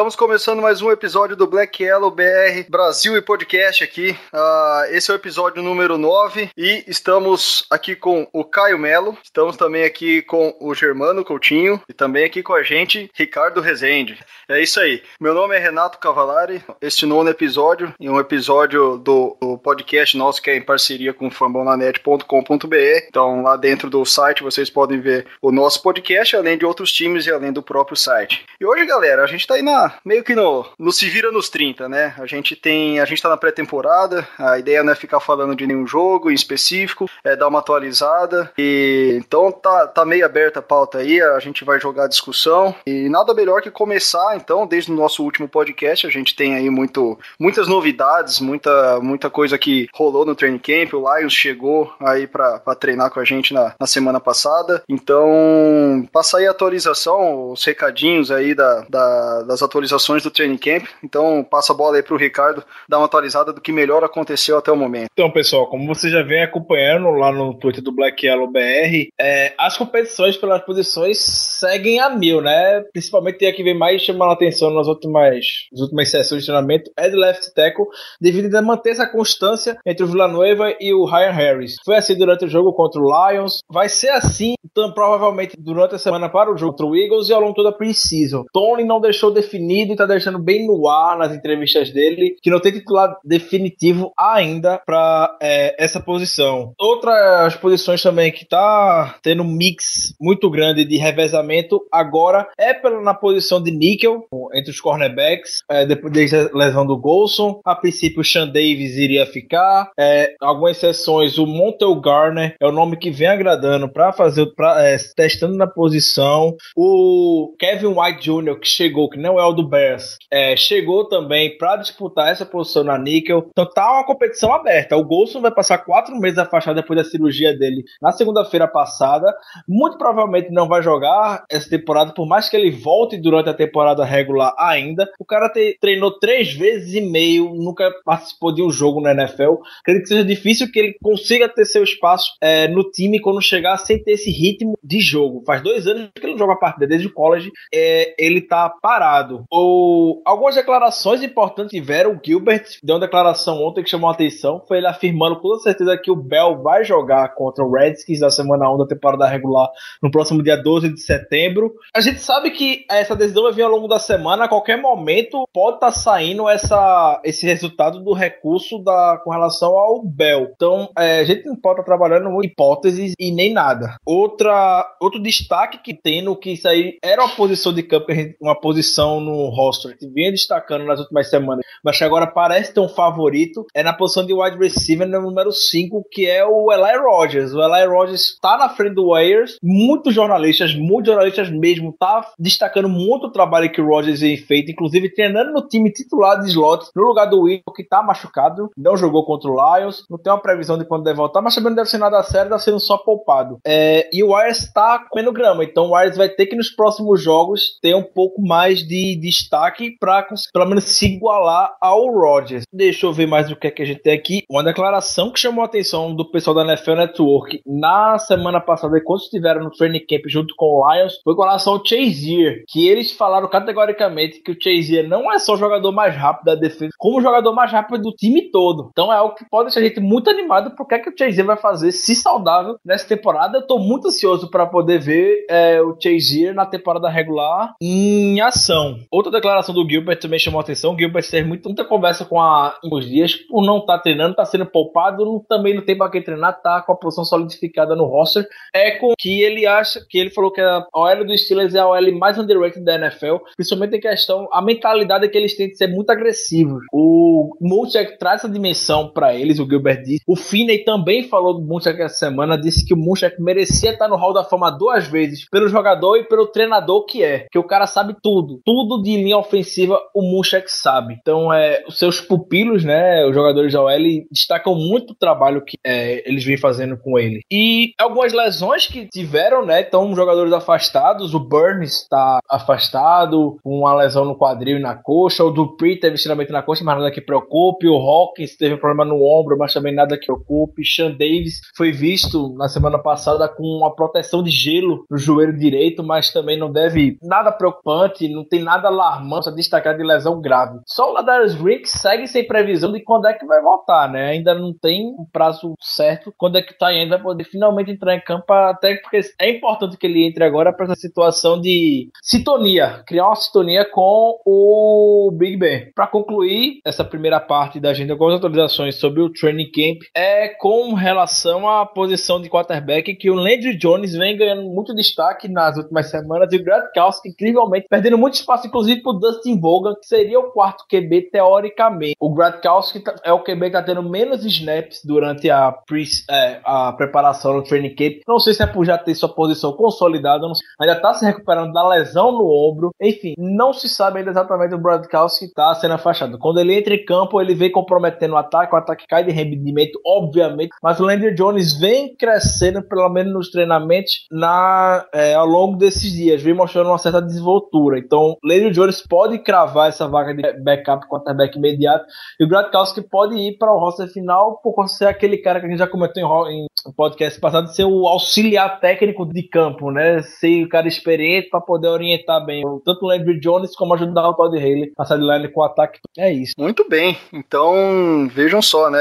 estamos começando mais um episódio do Black Yellow BR Brasil e Podcast aqui. Ah, esse é o episódio número 9 e estamos aqui com o Caio Melo, estamos também aqui com o Germano Coutinho e também aqui com a gente Ricardo Rezende. É isso aí, meu nome é Renato Cavalari, este nono episódio e um episódio do, do podcast nosso que é em parceria com fambonanet.com.br. Então lá dentro do site vocês podem ver o nosso podcast, além de outros times e além do próprio site. E hoje, galera, a gente tá aí na, meio que no, no se vira nos 30, né? A gente tem, a gente tá na pré-temporada, a ideia não é ficar falando de nenhum jogo em específico, é dar uma atualizada. E então tá, tá meio aberta a pauta aí, a gente vai jogar a discussão. E nada melhor que começar, então, desde o nosso último podcast, a gente tem aí muito, muitas novidades, muita, muita coisa que rolou no training camp. O Lions chegou aí pra treinar com a gente na, na semana passada. Então, passa aí a atualização, os recadinhos aí da, da- das atualizações do training camp. Então, passa a bola aí pro Ricardo dar uma atualizada do que melhor aconteceu até o momento. Então, pessoal, como você já vem acompanhando lá no Twitter do Black Yellow BR, é, as competições pelas posições seguem a mil, né? Principalmente tem a que vem mais chamando a atenção nas últimas, nas últimas sessões de treinamento é do left tackle, devido a manter essa constância entre o Villanueva e o Ryan Harris. Foi assim durante o jogo contra o Lions, vai ser assim então, provavelmente durante a semana para o jogo contra o Eagles e ao longo toda a pre-season. Tony não deixou definido e tá deixando bem no ar nas entrevistas dele que não tem titular definitivo ainda para essa posição. Outras posições também que tá tendo um mix muito grande de revezamento agora é pela, na posição de níquel entre os cornerbacks, é, depois da lesão do Golson. A princípio o Sean Davis iria ficar, é, algumas exceções o Montel Garner é o nome que vem agradando para fazer pra, é, testando na posição. O Kevin White Jr. que chegou, que não é o do Bears, é, chegou também para disputar essa posição na níquel. Então tá uma competição aberta. O Golson vai passar quatro meses afastado depois da cirurgia dele na segunda-feira passada. Muito provavelmente não vai jogar essa temporada, por mais que ele volte durante a temporada regular ainda. O cara te, treinou três vezes e meio, nunca participou de um jogo na NFL. Acredito que seja difícil que ele consiga ter seu espaço é, no time quando chegar sem ter esse ritmo de jogo. Faz dois anos que ele não joga partida desde o college, é, ele tá parado. Ou algumas declarações importantes tiveram. O Gilbert deu uma declaração ontem que chamou a atenção. Foi ele afirmando com toda certeza que o Bell vai jogar contra o Redskins na semana 1 da temporada regular no próximo dia 12 de setembro. A gente sabe que essa decisão vai vir ao longo da semana. A qualquer momento pode estar tá saindo essa, esse resultado do recurso da, com relação ao Bell. Então é, a gente não pode estar tá trabalhando hipóteses e nem nada. Outra, outro destaque que tem no que isso aí era uma posição de campo, uma posição no roster que vinha destacando nas últimas semanas, mas que agora parece ter um favorito, é na posição de wide receiver no número 5, que é o Eli Rogers. O Eli Rogers está na frente do Warriors, muitos jornalistas, muitos jornalistas mesmo, tá destacando muito o trabalho que o Rogers tem feito, inclusive treinando no time titular de slot, no lugar do Will, que tá machucado, não jogou contra o Lions, não tem uma previsão de quando deve voltar, mas também não deve ser nada sério, tá sendo só poupado. É, e o Warriors tá comendo grama, então o Warriors vai ter que nos próximos jogos ter um pouco mais de destaque para pelo menos se igualar ao Rodgers. Deixa eu ver mais o que é que a gente tem aqui. Uma declaração que chamou a atenção do pessoal da NFL Network na semana passada, quando estiveram no training camp junto com o Lions, foi com relação ao Chazier, que eles falaram categoricamente que o Chazier não é só o jogador mais rápido da defesa, como o jogador mais rápido do time todo. Então é algo que pode deixar a gente muito animado porque é que o Chazier vai fazer, se saudável, nessa temporada. Eu tô muito ansioso para poder ver é, o Chazier na temporada regular em ação. Outra declaração do Gilbert também chamou a atenção. O Gilbert teve muito, muita conversa com a uns dias por não estar tá treinando, tá sendo poupado, não, também não tem para quem treinar, tá com a posição solidificada no roster. É com que ele acha que ele falou que a OL do Steelers é a OL mais underrated da NFL, principalmente em questão a mentalidade que eles têm de ser muito agressivos. O Munchak traz essa dimensão para eles, o Gilbert disse. O Finney também falou do Munchak essa semana, disse que o Munchak merecia estar no Hall da Fama duas vezes, pelo jogador e pelo treinador que é, que o cara sabe tudo, tudo de linha ofensiva o Munchak sabe. Então, é, os seus pupilos, né, os jogadores da OL, destacam muito o trabalho que é, eles vêm fazendo com ele. E algumas lesões que tiveram, né, então jogadores afastados, o Burns está afastado, com uma lesão no quadril e na coxa, o Dupree teve estiramento na coxa, mas nada que preocupe, o Hawkins teve problema no ombro, mas também nada que preocupe, Sean Davis foi visto na semana passada com uma proteção de gelo no joelho direito, mas também não deve nada preocupante, não tem nada alarmante a destacar de lesão grave. Só o Ladarius Green segue sem previsão de quando é que vai voltar, né? Ainda não tem um prazo certo quando é que o Tayane vai poder finalmente entrar em campo, até porque é importante que ele entre agora para essa situação de sintonia, criar uma sintonia com o Big Ben. Para concluir essa primeira parte da agenda com as atualizações sobre o training camp, é com relação à posição de quarterback que o Landry Jones vem ganhando muito destaque nas últimas semanas e o Grant Kowski, incrivelmente, perdendo muito espaço, inclusive para o Dustin Bogan, que seria o quarto QB teoricamente. O Grant Kowski tá, é o QB que está tendo menos snaps durante a, pre, é, a preparação no training camp. Não sei se é por já ter sua posição consolidada, ainda está se recuperando da lesão no ombro. Enfim, não se sabe ainda exatamente o Brad Kowski está sendo afastado. Quando ele entra em campo, ele vem comprometendo o ataque, o ataque cai de rendimento, obviamente, mas o Landry Jones vem crescendo, pelo menos nos treinamentos, na, é, ao longo desses dias, vem mostrando uma certa desenvoltura. Então, Landry Jones pode cravar essa vaga de backup quarterback imediato e o Gradkowski pode ir para o roster final por ser aquele cara que a gente já comentou em, em podcast passado, ser o auxiliar técnico de campo, né? Ser o cara experiente para poder orientar bem tanto o Landry Jones como ajudar o Todd Haley a sideline com o ataque. É isso. Muito bem. Então, vejam só, né?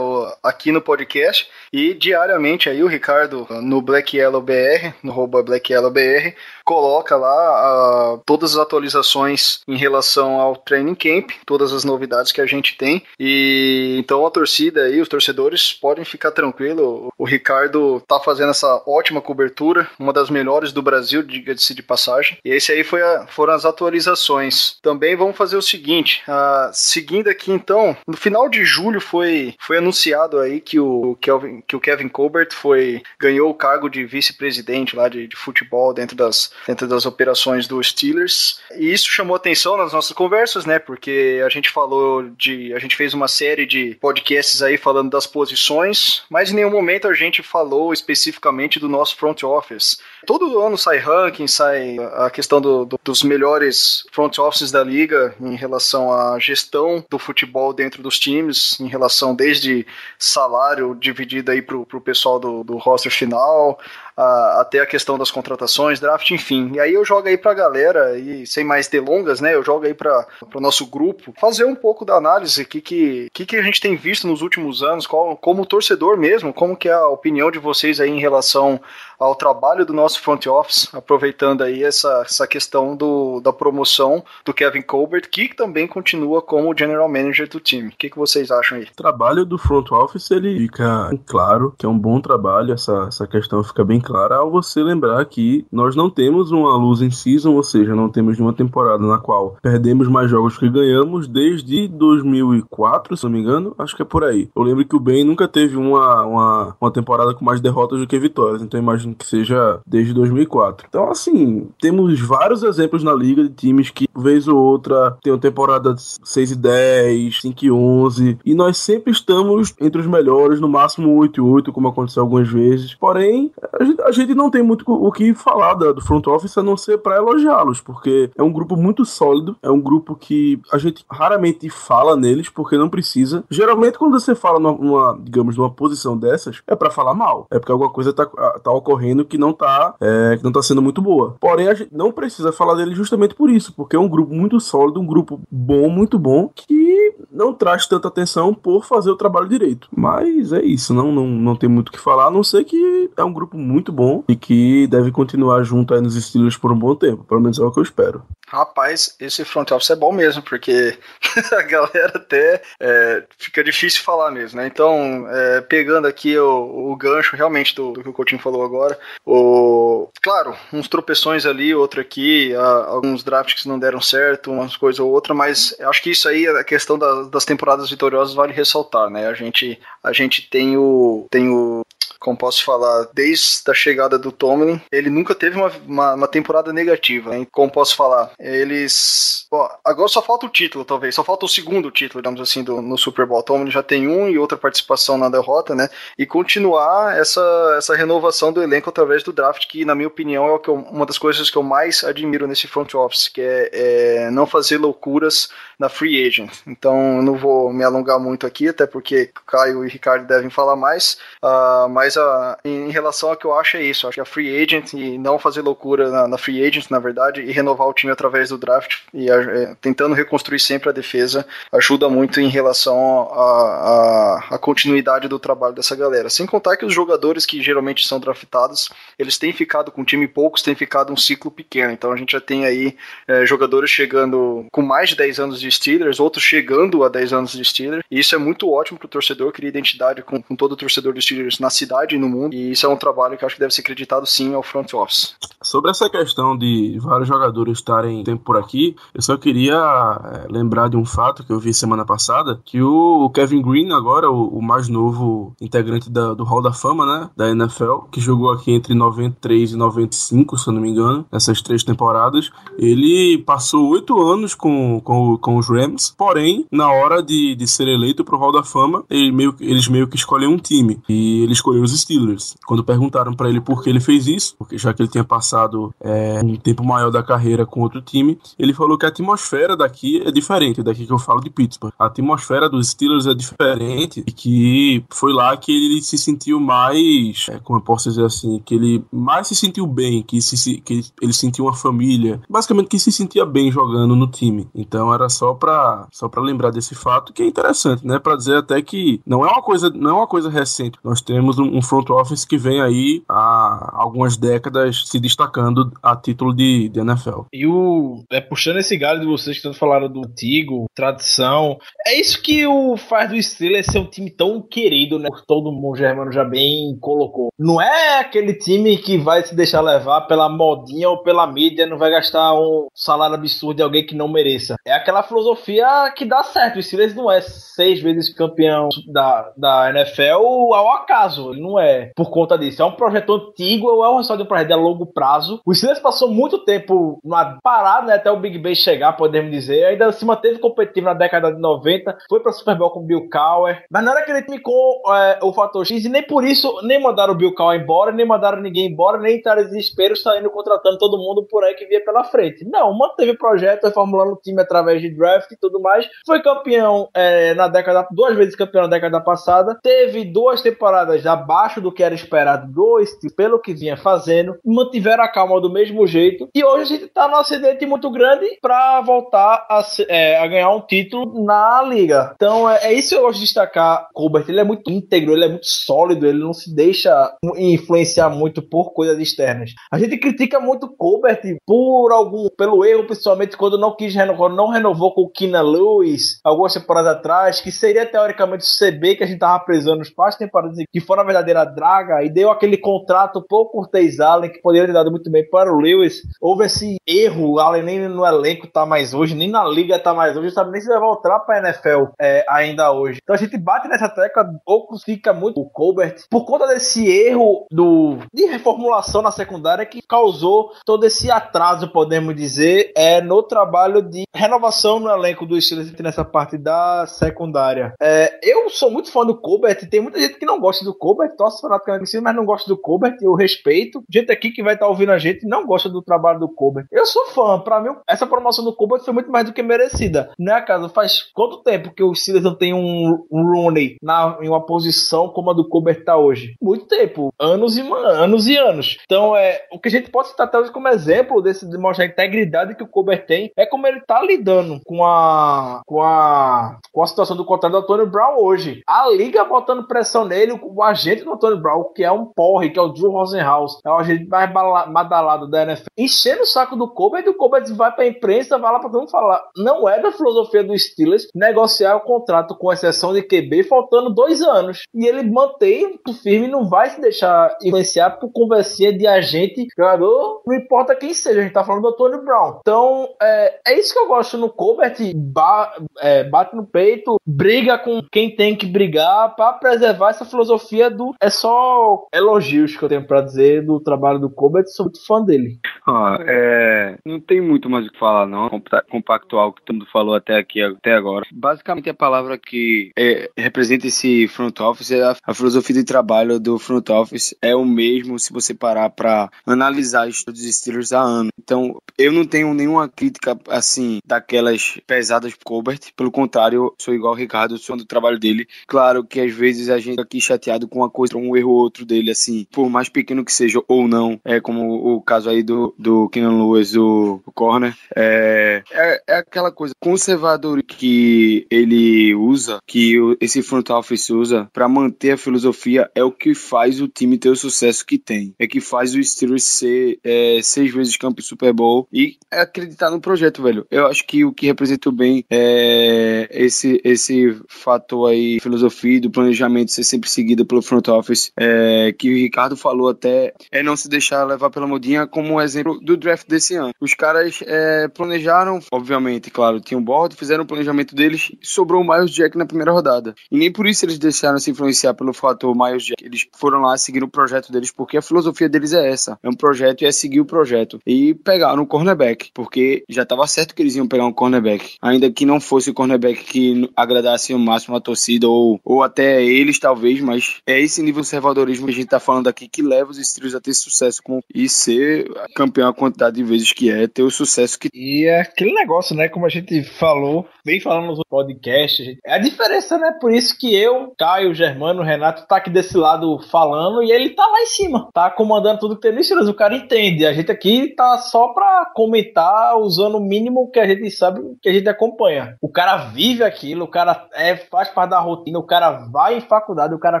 aqui no podcast e diariamente aí o Ricardo no Black Yellow BR, no Black Yellow BR, coloca lá uh, todas as atualizações em relação ao training camp, todas as novidades que a gente tem. E então a torcida aí, os torcedores podem ficar tranquilo. O Ricardo tá fazendo essa ótima cobertura, uma das melhores do Brasil, diga-se de passagem. E esse aí foi a, foram as atualizações. Também vamos fazer o seguinte, uh, seguindo aqui então, no final de julho foi, foi anunciado aí que o Kelvin, que o Kevin Colbert foi ganhou o cargo de vice-presidente lá de, de futebol dentro das dentro das operações do Steelers. E isso chamou atenção nas nossas conversas, né? Porque a gente falou de. A gente fez uma série de podcasts aí falando das posições, mas em nenhum momento a gente falou especificamente do nosso front office. Todo ano sai ranking, sai a questão do, do, dos melhores front offices da liga em relação à gestão do futebol dentro dos times, em relação desde salário dividido aí pro, pro pessoal do, do roster final, até a questão das contratações, draft, enfim. E aí eu jogo aí pra galera, e sem mais delongas, né? Eu jogo aí para o nosso grupo, fazer um pouco da análise que que, que que a gente tem visto nos últimos anos, qual, como torcedor mesmo, como que é a opinião de vocês aí em relação ao trabalho do nosso front office, aproveitando aí essa, essa questão do, da promoção do Kevin Colbert, que também continua como general manager do time. O que, que vocês acham aí? O trabalho do front office, ele fica claro que é um bom trabalho, essa, essa questão fica bem clara ao você lembrar que nós não temos uma losing season, ou seja, não temos nenhuma temporada na qual perdemos mais jogos que ganhamos desde 2004, se não me engano, acho que é por aí. Eu lembro que o Ben nunca teve uma, uma, uma temporada com mais derrotas do que vitórias, então imagino que seja desde 2004. Então, assim, temos vários exemplos na liga de times que, vez ou outra, tem uma temporada 6 e 10, 5 e 11, e nós sempre estamos entre os melhores, no máximo 8 e 8, como aconteceu algumas vezes. Porém, a gente, a gente não tem muito o que falar da, do front office a não ser para elogiá-los, porque é um grupo muito sólido, é um grupo que a gente raramente fala neles, porque não precisa. Geralmente, quando você fala numa, numa digamos, numa posição dessas, é para falar mal, é porque alguma coisa tá, tá ocorrendo que não tá, é, que não tá sendo muito boa. Porém, a gente não precisa falar dele justamente por isso, porque é um grupo muito sólido, um grupo bom, muito bom, que não traz tanta atenção por fazer o trabalho direito. Mas é isso, não, não, não tem muito o que falar, a não ser que é um grupo muito bom e que deve continuar junto aí nos Steelers por um bom tempo. Pelo menos é o que eu espero. Rapaz, esse front office é bom mesmo, porque a galera até é, fica difícil falar mesmo, né? Então, é, pegando aqui o, o gancho realmente do, do, que o Coutinho falou agora, o, claro, uns tropeções ali, outro aqui, alguns drafts que não deram certo, umas coisas ou outra, mas acho que isso aí, a questão da, das temporadas vitoriosas vale ressaltar, né? A gente, a gente tem o, tem o como posso falar, desde a chegada do Tomlin, ele nunca teve uma, uma, uma temporada negativa, como posso falar. Eles. Bom, agora só falta o título, talvez, só falta o segundo título, digamos assim, do, no Super Bowl. Tomlin já tem um e outra participação na derrota, né? E continuar essa, essa renovação do elenco através do draft, que, na minha opinião, é eu, uma das coisas que eu mais admiro nesse front office, que é, é não fazer loucuras na free agent. Então, eu não vou me alongar muito aqui, até porque Caio e Ricardo devem falar mais. Uh, mas uh, em relação ao que eu acho é isso. Acho que a free agent e não fazer loucura na, na free agent, na verdade, e renovar o time através do draft e uh, tentando reconstruir sempre a defesa ajuda muito em relação à continuidade do trabalho dessa galera. Sem contar que os jogadores que geralmente são draftados, eles têm ficado com um time poucos, têm ficado um ciclo pequeno. Então a gente já tem aí eh, jogadores chegando com mais de 10 anos de Steelers, outros chegando a 10 anos de Steelers. E isso é muito ótimo para o torcedor, cria identidade com, com, todo o torcedor dos Steelers na cidade e no mundo. E isso é um trabalho que acho que deve ser acreditado sim ao front office. Sobre essa questão de vários jogadores estarem tempo por aqui, eu só queria é, lembrar de um fato que eu vi semana passada, que o Kevin Green, agora o, o mais novo integrante da, do Hall da Fama, né, da NFL, que jogou aqui entre 93 e 95, se eu não me engano, essas três temporadas, ele passou oito anos com, com, com os Rams, porém, na hora de, de ser eleito pro Hall da Fama, ele meio, eles meio que escolhem um time, e ele escolheu os Steelers. Quando perguntaram para ele por que ele fez isso, porque já que ele tinha passado é, um tempo maior da carreira com outro time, ele falou que a atmosfera daqui é diferente, daqui que eu falo de Pittsburgh. A atmosfera dos Steelers é diferente e que foi lá que ele se sentiu mais, é, como eu posso dizer assim, que ele mais se sentiu bem, que, se, que ele sentiu uma família, basicamente que se sentia bem jogando no time. Então era só para só para lembrar desse fato que é interessante, né, para dizer até que não é uma coisa não é uma coisa recente. Nós temos um, um front office que vem aí há algumas décadas se destacando a título de, de NFL. E o é, puxando esse galho de vocês que tanto falaram do antigo, tradição, é isso que o faz do Steelers ser um time tão querido, né? Todo mundo Germano já bem colocou. Não é aquele time que vai se deixar levar pela modinha ou pela mídia, não vai gastar um salário absurdo de alguém que não mereça. É aquela filosofia que dá certo. O Steelers não é seis vezes campeão da, da NFL ao acaso. Ele não é por conta disso. É um projeto antigo ou é um resultado de um projeto a longo prazo. O Steelers passou muito tempo parado, né, até o Big Ben chegar, podemos dizer. Ainda se manteve competitivo na década de 90. Foi pra Super Bowl com o Bill Cowher. Mas não era aquele time com é, o fator X e nem por isso nem mandaram o Bill Cowher embora, nem mandaram ninguém embora, nem entraram desespero saindo contratando todo mundo por aí que via pela frente. Não, manteve o projeto, reformulando o time através de draft e tudo mais. Foi campeão é, na década, duas vezes campeão na década passada. Teve duas temporadas abaixo do que era esperado do Steve, pelo que vinha fazendo. Mantiveram a calma do mesmo jeito. E hoje a gente tá num acidente muito grande para voltar a, é, a, ganhar um título na liga. Então é, é, isso que eu gosto de destacar. Colbert, ele é muito íntegro, ele é muito sólido, ele não se deixa influenciar muito por coisas externas. A gente critica muito Colbert por algum, pelo erro, principalmente quando não quis renovar, não renovou com o Kina Lewis algumas temporadas atrás, que seria teoricamente o CB que a gente tava precisando nos passos temporadas que foi na verdadeira draga e deu aquele contrato por Cortez Allen que poderia ter dado muito bem para o Lewis. Houve esse erro, o Allen nem no elenco tá mais hoje, nem na liga tá mais hoje, sabe nem se vai voltar para NFL é, ainda hoje. Então a gente bate nessa tecla ou crucifica muito o Colbert por conta desse erro do de reformulação na secundária que causou todo esse atraso, podemos dizer, é no trabalho de renovação no elenco do Steelers nessa parte da secundária. É, eu sou muito fã do Colbert, tem muita gente que não gosta do Colbert, torce fanaticamente mas não gosta do Colbert, eu respeito. Gente aqui que vai estar tá ouvindo a gente não gosta do trabalho do Colbert. Eu sou fã, para mim essa promoção do Colbert foi muito mais do que merecida. Não é faz quanto tempo que o Steelers não tem um, um Rooney na, em uma posição como a do Colbert tá hoje? Muito tempo, anos e anos e anos. Então é o que a gente pode citar hoje como exemplo desse de mostrar a integridade que o Colbert tem é como ele tá lidando com a com a com a situação do contrato do Antônio Brown hoje. A liga botando pressão nele, o agente do Antônio Brown, que é um porre, que é o Drew Rosenhaus, é o agente mais badalado da NFL, enchendo o saco do Colbert e o Colbert vai pra imprensa, vai lá pra todo mundo falar. Não é da filosofia do Steelers negociar o contrato com exceção de QB faltando dois anos. E ele mantém o firme não vai se deixar influenciar por conversinha de agente, jogador, não importa quem seja, a gente tá falando do Antônio Brown. Então, é, é isso que eu gosto no Colbert, ba, é, bate no peito, briga com quem tem que brigar para preservar essa filosofia do. É só elogios que eu tenho para dizer do trabalho do Colbert, sou muito fã dele. Ah, é, não tem muito mais o que falar, não. Compactual o que todo mundo falou até aqui, até agora. Basicamente, a palavra que é, representa esse front office é a, a, filosofia de trabalho do front office é o mesmo se você parar para analisar os Steelers há anos. Então, eu não tenho nenhuma crítica assim daquelas pesadas pro Colbert. Pelo contrário, sou igual o Ricardo, sou do trabalho dele. Claro que às vezes a gente aqui chateado com uma coisa, um erro ou outro dele, assim, por mais pequeno que seja ou não, é como o caso aí do, do Kenan Lewis, o, o Corner, é, é, é, aquela coisa conservadora que ele usa, que esse front office usa para manter a filosofia, é o que faz o time ter o sucesso que tem. É que faz o Steelers ser é, seis vezes campeão Super Bowl e acreditar no projeto, velho. Eu acho que o que representou bem é esse, esse fator aí, filosofia do planejamento ser sempre seguido pelo front office, é, que o Ricardo falou até, é não se deixar levar pela modinha como um exemplo do draft desse ano. Os caras é, planejaram, obviamente, claro, tinham um board, fizeram o planejamento deles, sobrou o Miles Jack na primeira rodada. E nem por isso eles deixaram se influenciar pelo fator Miles Jack. Eles foram lá seguir o projeto deles, porque a filosofia deles é essa. É um projeto e é seguir o projeto. E pegaram um cornerback, porque já estava certo que eles iam pegar um cornerback. Ainda que não fosse o cornerback que agradasse o máximo a torcida, ou, ou até eles, talvez, mas é esse nível de conservadorismo que a gente está falando aqui que leva os Steelers a ter sucesso com, e ser campeão a quantidade de vezes que é, ter o sucesso que. E é aquele negócio, né? Como a gente falou, vem falando no podcast, gente, a diferença, né? Por isso que eu, Caio, Germano, Renato, tá aqui desse lado falando e ele tá lá em cima, tá comandando tudo que tem no Steelers. O cara entende. A gente aqui tá só pra comentar usando o mínimo que a gente sabe, que a gente acompanha. O cara vive aquilo, o cara é, faz parte da rotina, o cara vai em faculdade, o cara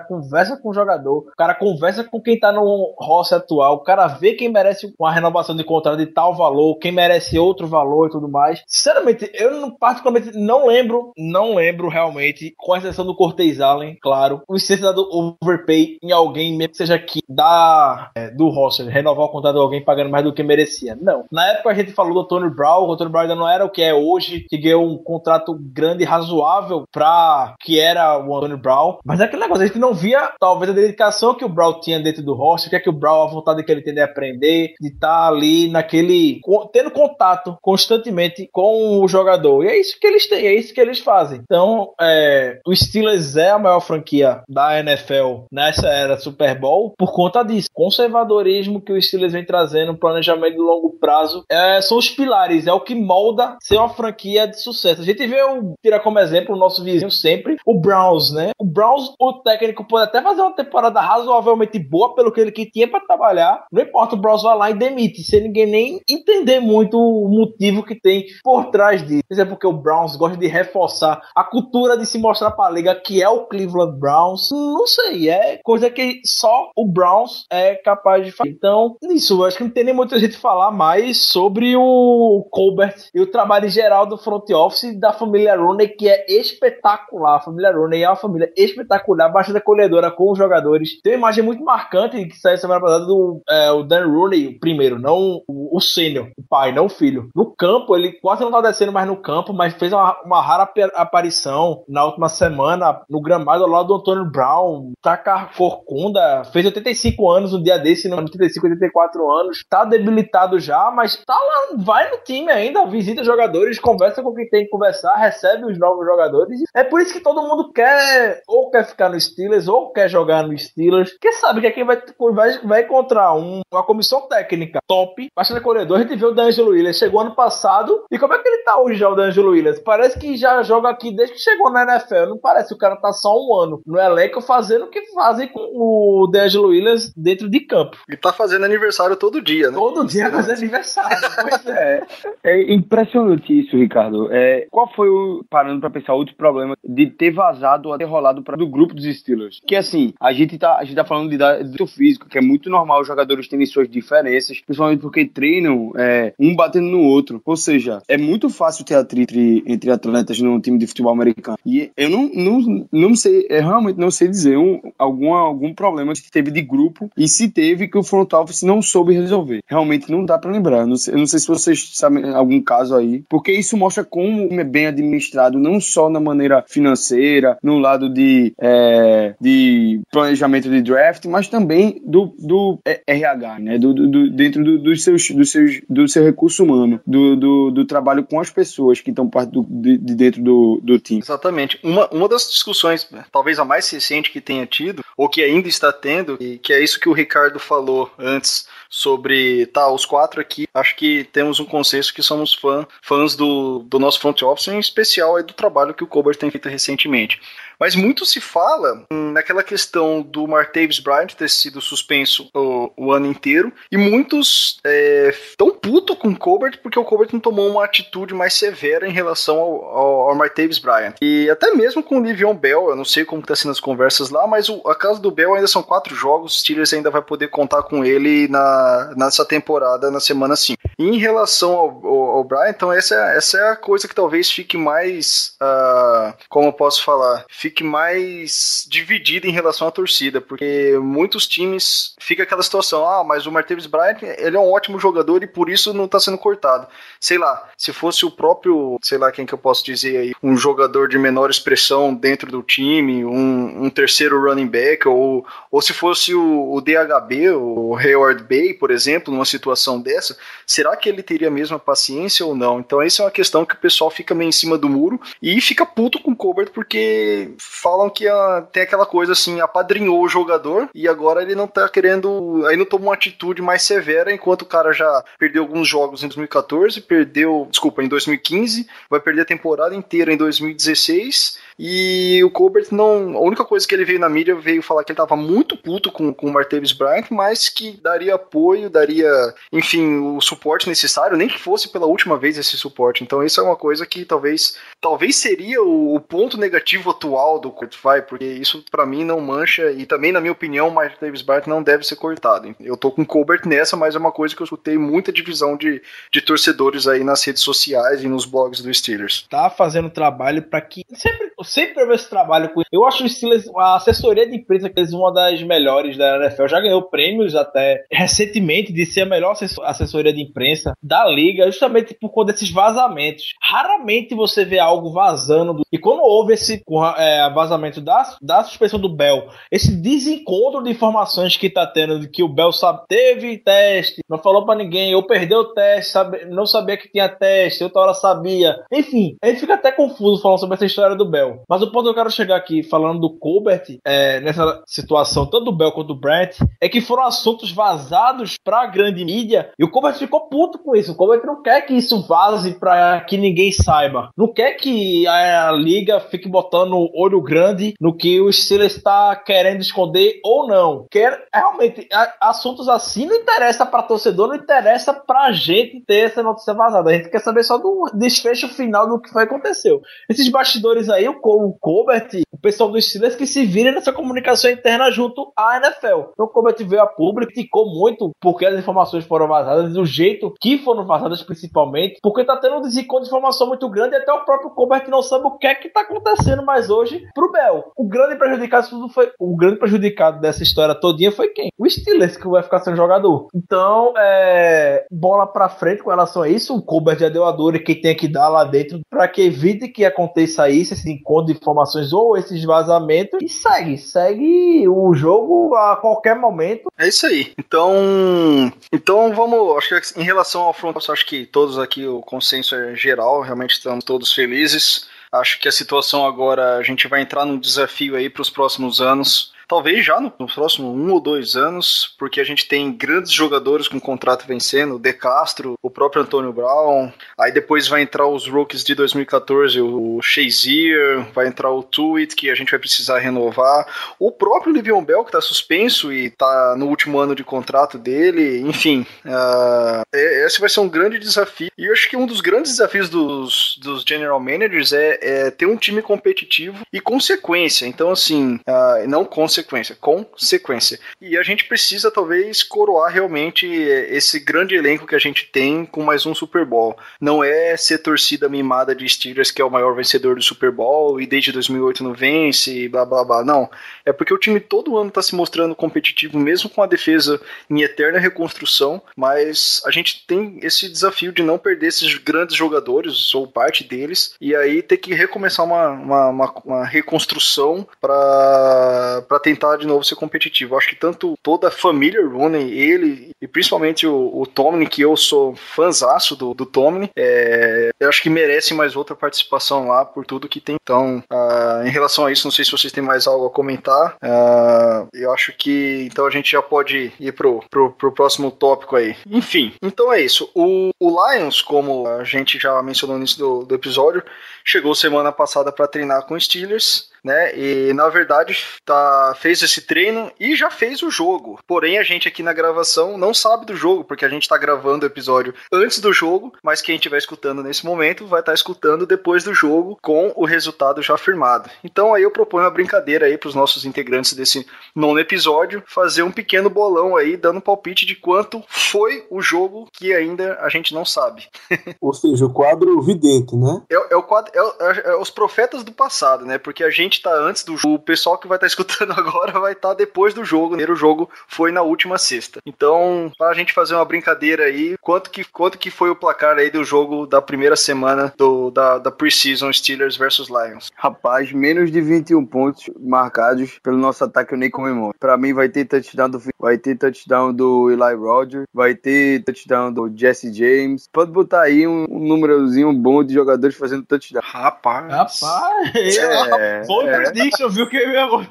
conversa com o jogador, o cara conversa com quem tá no roster atual, o cara vê quem merece uma renovação de contrato de tal valor, quem merece outro valor e tudo mais. Sinceramente, eu não, particularmente não lembro, não lembro realmente, com exceção do Cortez Allen, claro, o do overpay em alguém, mesmo que seja aqui da, é, do roster, renovar o contrato de alguém pagando mais do que merecia. Não. Na época a gente falou do Tony Brown, o Tony Brown ainda não era o que é hoje, que ganhou um contrato grande e razoável pra que era o Tony Brown, mas é aquele negócio, a gente não via talvez a dedicação que o Brown tinha dentro do roster, que é que o Brown, a vontade que ele tem de aprender, de estar tá ali naquele, tendo contato constantemente com o jogador. E é isso que eles têm, é isso que eles fazem. Então, é, o Steelers é a maior franquia da NFL nessa era Super Bowl por conta disso. Conservadorismo que o Steelers vem trazendo, planejamento de longo prazo, é, são os pilares, é o que molda ser uma franquia de sucesso. A gente vê, o, tira como exemplo o nosso vizinho sempre, o Browns, né? O Browns, o técnico pode até fazer uma temporada razoavelmente boa pelo que ele que tinha para trabalhar. Não importa, o Browns vai lá e demite, sem ninguém nem entender muito o motivo que tem por trás disso. Isso é porque o Browns gosta de reforçar a cultura de se mostrar para a liga que é o Cleveland Browns. Não sei, é coisa que só o Browns é capaz de fazer. Então, isso, acho que não tem nem muita gente falar mais sobre o Colbert e o trabalho geral do front office da família Rooney, que é espetacular. A família Rooney é uma família espetacular, bastante acolhedora com os jogadores. Tem uma imagem muito marcante que saiu semana passada do é, o Dan Rooney, o primeiro, não o, o sênior, o pai, não o filho. No campo, ele quase não tá descendo mais no campo, mas fez uma, uma rara aparição na última semana no gramado ao lado do Antônio Brown, taca corcunda, fez 85 anos no dia desse, no 85, 84 anos, tá debilitado já, mas tá lá, vai no time ainda, visita jogadores, conversa com quem tem que conversar, recebe os novos jogadores. É por isso que todo mundo quer, ou quer ficar no Steelers, ou quer jogar no Steelers, que sabe que quem vai, vai, vai encontrar um, uma comissão técnica top, bastante corredor. A gente viu o D'Angelo Williams, chegou ano passado, e como é que ele tá hoje já, o D'Angelo Williams? Parece que já joga aqui desde que chegou na NFL, não parece, o cara tá só um ano no elenco fazendo o que fazem com o D'Angelo Williams dentro de campo. E tá fazendo aniversário todo dia, né? Todo dia fazendo aniversário, pois é. É impressionante isso, Ricardo. É, qual foi o, parando pra pensar, outro problema de ter vazado ou ter rolado pra, do grupo dos Steelers? Que assim, a gente tá, a gente tá falando de do físico, que é muito normal os jogadores terem suas diferenças, principalmente porque treinam é, um batendo no outro. Ou seja, é muito fácil ter atrito entre, atletas no time de futebol americano. E eu não, não, não sei, eu realmente não sei dizer um, algum, problema que teve de grupo e se teve que o front office não soube resolver. Realmente não dá para lembrar. Não sei, eu não sei se vocês sabem algum caso aí, porque isso mostra como é bem administrado não não só na maneira financeira, no lado de, é, de planejamento de draft, mas também do, do RH, né? Do, do dentro do, dos seus, dos seus, do seu recurso humano, do, do, do trabalho com as pessoas que estão parte do, de, de dentro do, do time. Exatamente. Uma, uma das discussões, talvez a mais recente que tenha tido, ou que ainda está tendo, e que é isso que o Ricardo falou antes sobre, tá, os quatro aqui, acho que temos um consenso que somos fã, fãs do, do nosso front office, em especial aí do trabalho que o Colbert tem feito recentemente. Mas muito se fala naquela questão do Martavis Bryant ter sido suspenso o, o ano inteiro, e muitos é, puto com o Colbert porque o Colbert não tomou uma atitude mais severa em relação ao, ao, ao Martavis Bryant. E até mesmo com o Livion Bell, eu não sei como está sendo as conversas lá, mas o, a casa do Bell ainda são quatro jogos, o Steelers ainda vai poder contar com ele na, nessa temporada, na semana 5. Em relação ao, ao, ao Bryant, então essa, é, essa é a coisa que talvez fique mais, uh, como eu posso falar, fique fique mais dividida em relação à torcida, porque muitos times fica aquela situação, ah, mas o Martavis Bryant, ele é um ótimo jogador e por isso não está sendo cortado. Sei lá, se fosse o próprio, sei lá quem que eu posso dizer aí, um jogador de menor expressão dentro do time, um, um terceiro running back, ou, ou se fosse o, o DHB, o Hayward Bay, por exemplo, numa situação dessa, será que ele teria a mesma paciência ou não? Então essa é uma questão que o pessoal fica meio em cima do muro e fica puto com o Colbert porque falam que a, tem aquela coisa assim, apadrinhou o jogador e agora ele não tá querendo. Aí não toma uma atitude mais severa, enquanto o cara já perdeu alguns jogos em 2014, perdeu, desculpa, em 2015, vai perder a temporada inteira em 2016 e o Colbert não. A única coisa que ele veio na mídia veio falar que ele tava muito puto com, com o Martavis Bryant, mas que daria apoio, daria, enfim, o suporte necessário, nem que fosse pela última vez esse suporte. Então, isso é uma coisa que talvez talvez seria o, o ponto negativo atual do Vai, porque isso para mim não mancha, e também, na minha opinião, o Martavis Bryant não deve ser cortado. Eu tô com o Colbert nessa, mas é uma coisa que eu escutei muita divisão de, de torcedores aí nas redes sociais e nos blogs do Steelers. Tá fazendo trabalho para que sempre sempre vejo esse trabalho com Eu acho Steelers, a assessoria de imprensa que eles uma das melhores da NFL. Já ganhou prêmios até recentemente de ser a melhor assessoria de imprensa da liga, justamente por conta desses vazamentos. Raramente você vê algo vazando. Do... E quando houve esse é, vazamento da, da suspensão do Bell, esse desencontro de informações que tá tendo, de que o Bell sabe, teve teste, não falou para ninguém, ou perdeu o teste, sabe, não sabia que tinha teste, outra hora sabia. Enfim, a gente fica até confuso falando sobre essa história do Bell. Mas o ponto que eu quero chegar aqui, falando do Colbert, é, nessa situação, tanto do Bell quanto do Brent, é que foram assuntos vazados pra grande mídia e o Colbert ficou puto com isso. O Colbert não quer que isso vaze pra que ninguém saiba. Não quer que a liga fique botando olho grande no que o Steelers está querendo esconder ou não. Quer realmente assuntos assim não interessa para torcedor, não interessa pra gente ter essa notícia vazada. A gente quer saber só do desfecho final do que foi aconteceu. Esses bastidores aí, o o Colbert, o pessoal do Steelers que se vira nessa comunicação interna junto à NFL. Então o Colbert veio a público, criticou muito porque as informações foram vazadas, do jeito que foram vazadas principalmente, porque tá tendo um desencontro de informação muito grande e até o próprio Colbert não sabe o que é que tá acontecendo mais hoje pro Bell. O grande prejudicado tudo foi o grande prejudicado dessa história todinha foi quem? O Steelers que vai ficar sem jogador. Então, é, bola para frente com relação a isso, o Colbert já deu a dor e quem tem que dar lá dentro para que evite que aconteça isso, esse encontro de informações ou esses vazamentos e segue, segue o jogo a qualquer momento. É isso aí. Então, então vamos, acho que em relação ao front, acho que todos aqui o consenso é geral, realmente estamos todos felizes. Acho que a situação agora a gente vai entrar num desafio aí para os próximos anos talvez já no, no, próximo um ou dois anos, porque a gente tem grandes jogadores com contrato vencendo, o De Castro, o próprio Antônio Brown, aí depois vai entrar os rookies de 2014, o Shazier, vai entrar o Tuit, que a gente vai precisar renovar, o próprio Livion Bell, que está suspenso e está no último ano de contrato dele, enfim, uh, esse vai ser um grande desafio, e eu acho que um dos grandes desafios dos, dos general managers é, é ter um time competitivo e consequência, então assim, uh, não consequência sequência, com sequência. E a gente precisa talvez coroar realmente esse grande elenco que a gente tem com mais um Super Bowl. Não é ser torcida mimada de Steelers que é o maior vencedor do Super Bowl e desde 2008 não vence blá blá blá. Não. É porque o time todo ano está se mostrando competitivo, mesmo com a defesa em eterna reconstrução. Mas a gente tem esse desafio de não perder esses grandes jogadores ou parte deles e aí ter que recomeçar uma, uma, uma, uma reconstrução para tentar de novo ser competitivo. Acho que tanto toda a família Rooney, ele e principalmente o, o Tomlin, que eu sou fãzaço do, do Tomlin, é, eu acho que merece mais outra participação lá por tudo que tem. Então, uh, em relação a isso, não sei se vocês têm mais algo a comentar. Uh, eu acho que então a gente já pode ir pro, pro, pro próximo tópico aí. Enfim, então é isso. O, o Lions, como a gente já mencionou no início do, do episódio, chegou semana passada para treinar com os Steelers né? E na verdade tá, fez esse treino e já fez o jogo. Porém, a gente aqui na gravação não sabe do jogo, porque a gente tá gravando o episódio antes do jogo, mas quem estiver escutando nesse momento vai estar tá escutando depois do jogo com o resultado já firmado. Então aí eu proponho uma brincadeira aí para os nossos integrantes desse nono episódio fazer um pequeno bolão aí, dando palpite de quanto foi o jogo que ainda a gente não sabe. Ou seja, o quadro vidente, né? É, é o quadro, é, é, é os profetas do passado, né? Porque a gente gente tá antes do jogo, o pessoal que vai estar tá escutando agora vai estar tá depois do jogo. O primeiro jogo foi na última sexta. Então, pra gente fazer uma brincadeira aí, quanto que, quanto que foi o placar aí do jogo da primeira semana do, da, da Preseason Steelers versus Lions? Rapaz, menos de 21 pontos marcados pelo nosso ataque, eu nem comemoro. Pra mim vai ter touchdown do vai ter touchdown do Eli Rogers, vai ter touchdown do Jesse James. Pode botar aí um, um númerozinho bom de jogadores fazendo touchdown. Rapaz. Rapaz, é, Bold é. prediction, viu? Que meu...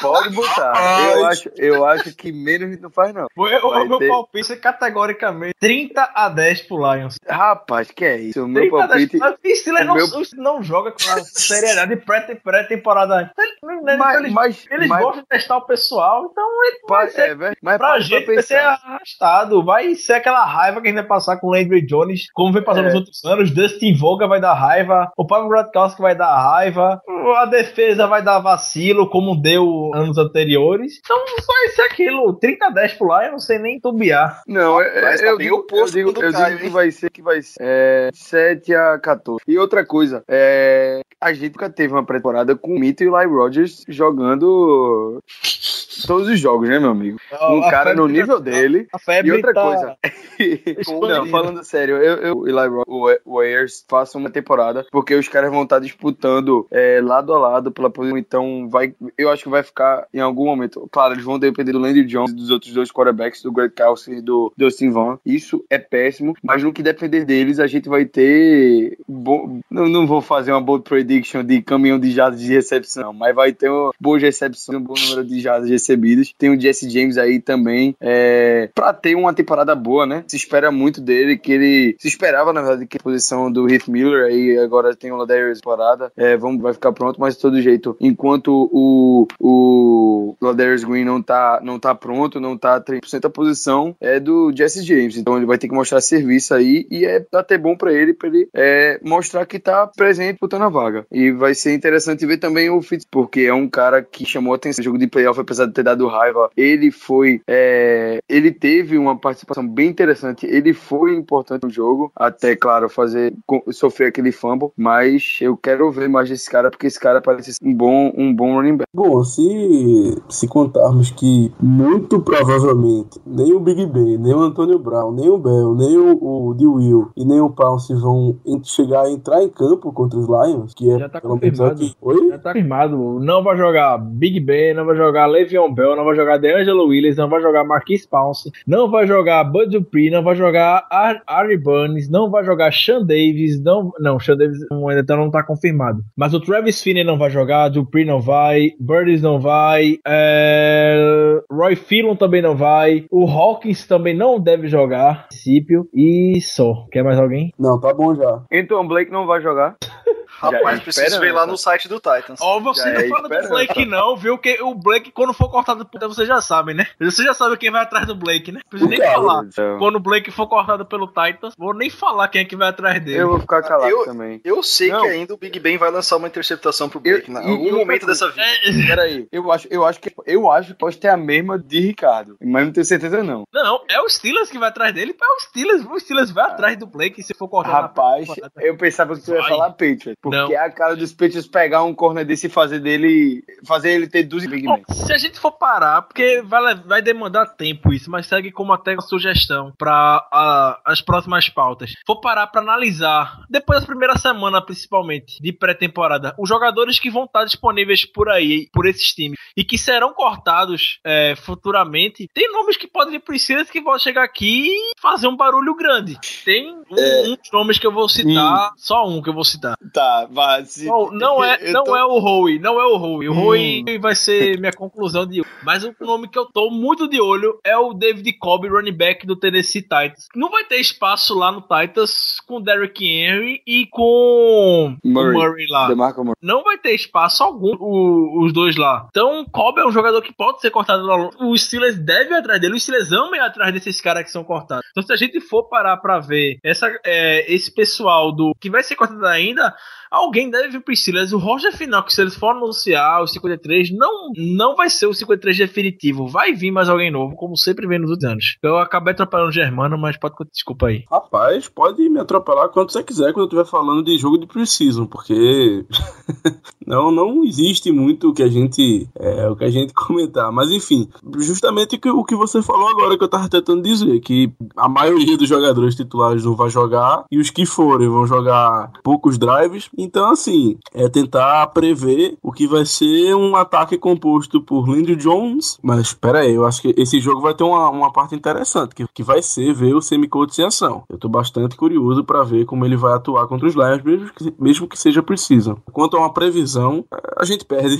Pode botar. Eu acho, eu acho que menos não faz, não. o meu ter... palpite é categoricamente 30 a 10 pro Lions. Rapaz, que é isso? O meu palpite. O Steelers não, meu... não joga com a seriedade pré-temporada. Mas, mas, eles mas... gostam de testar o pessoal, então ele vai ser, é, mas pra gente vai ser arrastado. Vai ser aquela raiva que a gente vai passar com o Landry Jones, como vem passando é. nos outros anos. Dustin Voga vai dar raiva, o Pablo Gradkowski vai dar raiva, a defesa defesa vai dar vacilo, como deu anos anteriores. Então vai ser aquilo, 30 a 10 pro lá, eu não sei nem tubiar. Não, é, Mas eu, tá digo, eu digo, eu Caio, digo que vai ser que vai ser é, 7 a 14. E outra coisa, é, a gente nunca teve uma pré-temporada com o Mito e o Lai Rogers jogando todos os jogos, né, meu amigo? um cara no nível tá, dele. A febre e outra tá coisa. não, falando sério, eu, eu e Eli o Warriors façam uma temporada porque os caras vão estar disputando é, lado a lado pela posição. Então, vai, eu acho que vai ficar em algum momento. Claro, eles vão depender do Landry Jones e dos outros dois quarterbacks, do Greg Kelsey e do Dustin Vaughn. Isso é péssimo, mas no que depender deles, a gente vai ter. Bo... Não, não vou fazer uma bold prediction de caminhão de jardas de recepção, mas vai ter uma boa recepção, um bom número de jardas de Tem o Jesse James aí também, é, para ter uma temporada boa, né? Se espera muito dele, que ele se esperava, na verdade, que a posição do Heath Miller aí agora tem o Ladarius temporada, é, vamos, vai ficar pronto, mas de todo jeito, enquanto o, o Ladarius Green não tá, não tá pronto, não tá 30% a posição, é do Jesse James, então ele vai ter que mostrar serviço aí e é até bom para ele, para ele é, mostrar que tá presente botando a vaga. E vai ser interessante ver também o Fitz, porque é um cara que chamou atenção no jogo de playoff, apesar de ter dado raiva, ele foi. É, ele teve uma participação bem interessante. Ele foi importante no jogo, até, claro, fazer sofrer aquele fumble. Mas eu quero ver mais desse cara, porque esse cara parece um bom, um bom running back. Bom, se, se contarmos que muito provavelmente nem o Big Ben, nem o Antônio Brown, nem o Bell, nem o, o D. Will e nem o Pounce vão chegar a entrar em campo contra os Lions, que é já tá confirmado. Oi? Já tá confirmado. Não vai jogar Big Ben, não vai jogar Le'Veon Bell, não vai jogar DeAngelo Williams, não vai jogar Marquis Pounce, não vai jogar Bud Dupree, não vai jogar Ar Ari Burns, não vai jogar Sean Davis, não, não, Sean Davis ainda então não tá confirmado. Mas o Travis Finney não vai jogar, Dupree não vai, Burns não vai, é... Roy Philon também não vai, o Hawkins também não deve jogar, princípio, e só. Quer mais alguém? Não, tá bom já. Então Blake não vai jogar. Rapaz, é preciso ver lá no site do Titans. Ó, você Já não é fala do. Blake, não, viu? Que o Blake, quando for cortado por você já sabe, né? Você já sabe quem vai atrás do Blake, né? Não precisa nem falar. Então, Quando o Blake for cortado pelo Titans, vou nem falar quem é que vai atrás dele. Eu vou ficar calado Eu- também. Eu sei Não. que ainda o Big Ben vai lançar uma interceptação pro Blake, Eu- em algum momento coisa- dessa vida. É, Peraí, eu acho, eu acho que eu acho que pode ter a mesma de Ricardo, mas não tenho certeza não. Não, é o Steelers que vai atrás dele, é o Steelers. O Steelers vai atrás do Blake se for cortado. Rapaz, na- eu pensava que você ia falar Patriots, porque Não. é a cara dos Patriots pegar um corner desse e fazer dele, fazer ele ter duas Big Bom, Ben. se a gente for parar, porque vai, vai demandar tempo isso, mas segue como até uma sugestão para as próximas pautas. For parar para analisar, depois da primeira semana, principalmente, de pré-temporada, os jogadores que vão estar disponíveis por aí, por esses times, e que serão cortados é, futuramente, tem nomes que podem vir pro Steelers que vão chegar aqui e fazer um barulho grande. Tem É. uns nomes que eu vou citar, só um que eu vou citar. Tá, vai. Se... Não, não é, não tô- é o Howie, não é o Howie. O Hum. Howie vai ser minha conclusão de hoje. Mas o nome que eu tô muito de olho é o David Cobb, running back do Tennessee Titans. Não vai ter espaço lá no Titans com Derrick Henry e com Murray. o Murray lá. Murray. Não vai ter espaço algum o- os dois lá. Então, Cobb é um jogador que pode ser cortado lá longe. O Steelers deve ir atrás dele. O Steelers ama ir atrás desses caras que são cortados. Então, se a gente for parar pra ver essa, é, esse pessoal do que vai ser cortado ainda, alguém deve pro Steelers. O roster final, que se eles for anunciar os 53, não, não vai ser o 53 definitivo. Vai vir mais alguém novo, como sempre vem nos anos. Eu acabei atrapalhando o Germano, mas pode desculpa aí. Rapaz, pode me atropelar quando você quiser quando eu estiver falando de jogo de Precision, porque não não existe muito o que a gente é, o que a gente comentar. Mas enfim, justamente o que, o que você falou agora que eu tava tentando dizer, que a maioria dos jogadores titulares não vai jogar e os que forem vão jogar poucos drives. Então, assim, é tentar prever o que vai ser um ataque composto por Lindy Jones. Mas pera aí, eu acho que esse jogo vai ter uma, uma parte interessante, que, que vai ser ver o Semicote em ação. Eu tô bastante curioso para ver como ele vai atuar contra os Lions, mesmo que, mesmo que seja preciso. Quanto a uma previsão, a gente perde.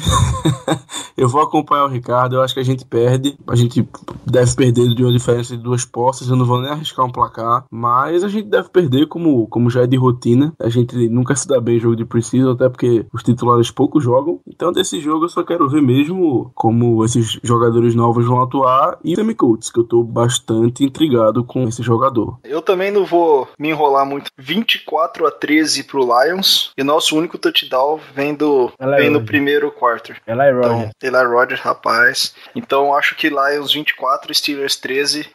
eu vou acompanhar o Ricardo, eu acho que a gente perde. A gente deve perder de uma diferença de duas postas, eu não vou nem arriscar um placar, mas a gente deve perder como, como já é de rotina. A gente nunca se dá bem em jogo de Precision, até porque os titulares pouco jogam. Então, desse jogo eu só quero ver mesmo como esses jogadores novos vão atuar e o Semicotes, que eu tô bastante intrigado com esse jogador. Eu também não vou me enrolar muito. 24 a 13 pro Lions. E nosso único touchdown vem, do, Ela vem é no primeiro quarter. Ela é Então, Eli Rogers, rapaz. Então, acho que Lions 24, Steelers 13.